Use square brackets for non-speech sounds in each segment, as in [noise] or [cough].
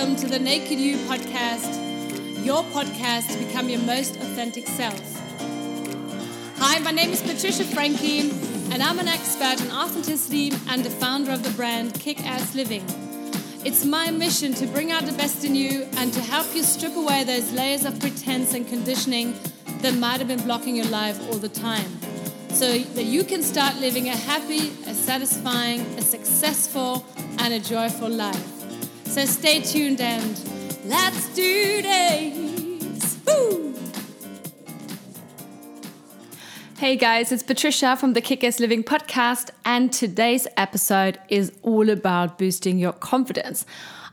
welcome to the Naked You podcast, your podcast to become your most authentic self. Hi, my name is Patricia Frankie, and I'm an expert in authenticity and the founder of the brand Kick Ass Living. It's my mission to bring out the best in you and to help you strip away those layers of pretense and conditioning that might have been blocking your life all the time so that you can start living a happy, a satisfying, a successful, and a joyful life. So stay tuned and let's do this. Woo! Hey guys, it's Patricia from the Kick Ass Living podcast, and today's episode is all about boosting your confidence.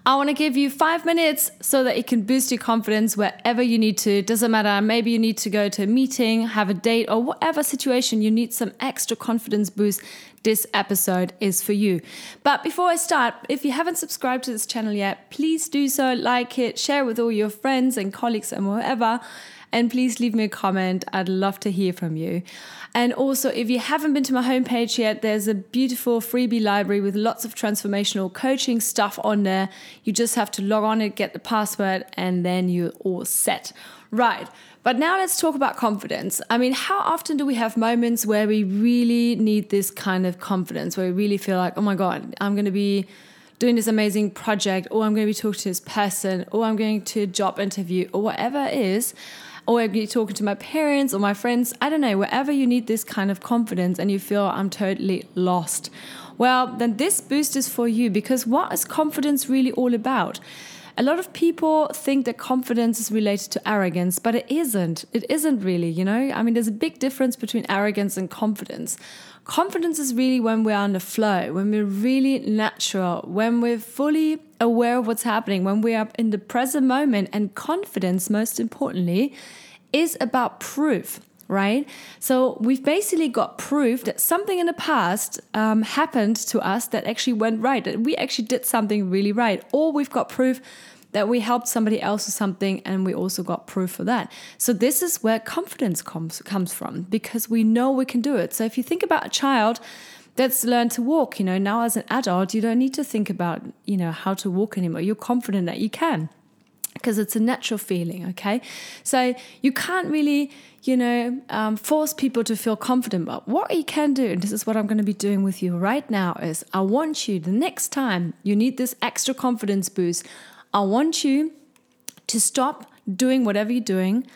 I want to give you five minutes so that it can boost your confidence wherever you need to. Doesn't matter. Maybe you need to go to a meeting, have a date, or whatever situation you need some extra confidence boost. This episode is for you. But before I start, if you haven't subscribed to this channel yet, please do so. Like it, share it with all your friends and colleagues and whatever. And please leave me a comment. I'd love to hear from you. And also, if you haven't been to my homepage yet, there's a beautiful freebie library with lots of transformational coaching stuff on there. You just have to log on and get the password, and then you're all set. Right. But now let's talk about confidence. I mean, how often do we have moments where we really need this kind of confidence, where we really feel like, oh my God, I'm going to be doing this amazing project, or I'm going to be talking to this person, or I'm going to a job interview, or whatever it is or you're talking to my parents or my friends, I don't know, wherever you need this kind of confidence and you feel I'm totally lost. Well, then this boost is for you because what is confidence really all about? A lot of people think that confidence is related to arrogance, but it isn't. It isn't really, you know? I mean, there's a big difference between arrogance and confidence. Confidence is really when we're on the flow, when we're really natural, when we're fully aware of what's happening, when we are in the present moment. And confidence, most importantly, is about proof right? So we've basically got proof that something in the past um, happened to us that actually went right, that we actually did something really right, or we've got proof that we helped somebody else with something and we also got proof for that. So this is where confidence comes comes from because we know we can do it. So if you think about a child that's learned to walk, you know, now as an adult, you don't need to think about, you know, how to walk anymore. You're confident that you can because it's a natural feeling, okay? So you can't really, you know, um, force people to feel confident. But what you can do, and this is what I'm going to be doing with you right now, is I want you the next time you need this extra confidence boost, I want you to stop doing whatever you're doing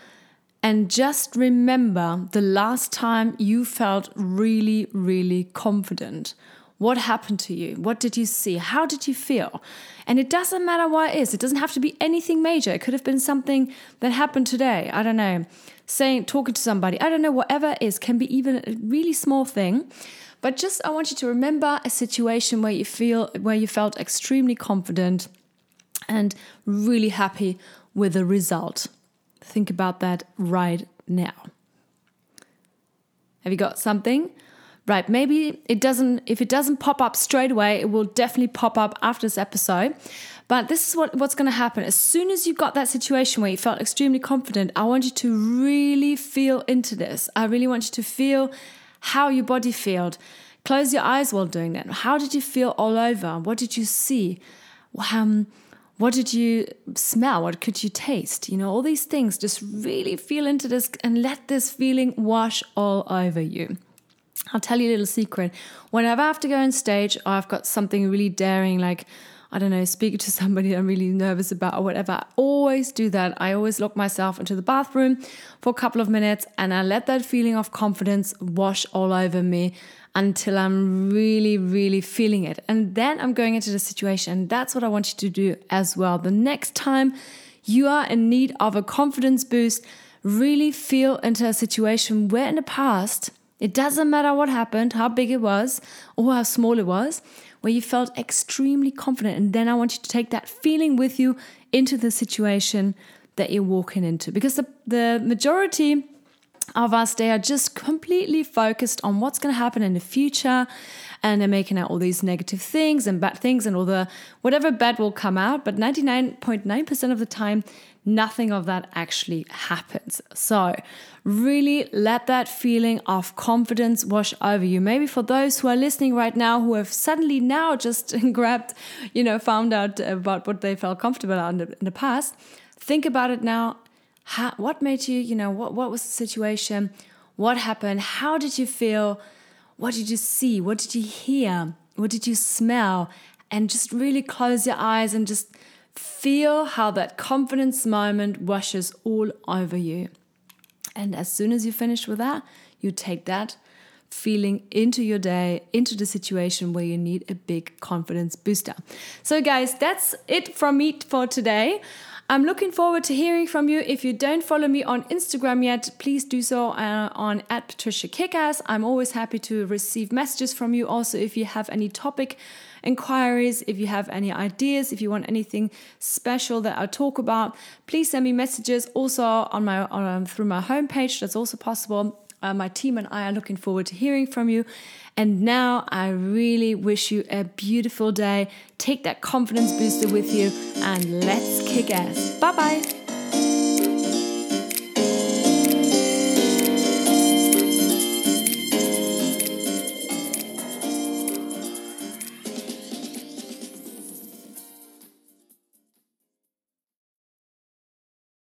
and just remember the last time you felt really, really confident. What happened to you? What did you see? How did you feel? And it doesn't matter what it is. It doesn't have to be anything major. It could have been something that happened today. I don't know. Saying, talking to somebody. I don't know. Whatever it is can be even a really small thing. But just I want you to remember a situation where you feel where you felt extremely confident and really happy with the result. Think about that right now. Have you got something? Right, maybe it doesn't, if it doesn't pop up straight away, it will definitely pop up after this episode. But this is what, what's going to happen. As soon as you got that situation where you felt extremely confident, I want you to really feel into this. I really want you to feel how your body felt. Close your eyes while doing that. How did you feel all over? What did you see? Um, what did you smell? What could you taste? You know, all these things. Just really feel into this and let this feeling wash all over you. I'll tell you a little secret. Whenever I have to go on stage I've got something really daring, like, I don't know, speaking to somebody I'm really nervous about or whatever, I always do that. I always lock myself into the bathroom for a couple of minutes and I let that feeling of confidence wash all over me until I'm really, really feeling it. And then I'm going into the situation. That's what I want you to do as well. The next time you are in need of a confidence boost, really feel into a situation where in the past, it doesn't matter what happened, how big it was, or how small it was, where you felt extremely confident. And then I want you to take that feeling with you into the situation that you're walking into. Because the, the majority of us, they are just completely focused on what's going to happen in the future and they're making out all these negative things and bad things and all the whatever bad will come out. But 99.9% of the time, nothing of that actually happens. So, really let that feeling of confidence wash over you. Maybe for those who are listening right now who have suddenly now just [laughs] grabbed, you know, found out about what they felt comfortable in the, in the past, think about it now. How, what made you, you know, what, what was the situation? What happened? How did you feel? What did you see? What did you hear? What did you smell? And just really close your eyes and just Feel how that confidence moment washes all over you. And as soon as you finish with that, you take that feeling into your day, into the situation where you need a big confidence booster. So, guys, that's it from me for today. I'm looking forward to hearing from you. If you don't follow me on Instagram yet, please do so uh, on at Patricia Kickass. I'm always happy to receive messages from you. Also, if you have any topic inquiries, if you have any ideas, if you want anything special that I talk about, please send me messages. Also on my on, through my homepage, that's also possible. Uh, my team and I are looking forward to hearing from you. And now I really wish you a beautiful day. Take that confidence booster with you and let's kick ass. Bye bye.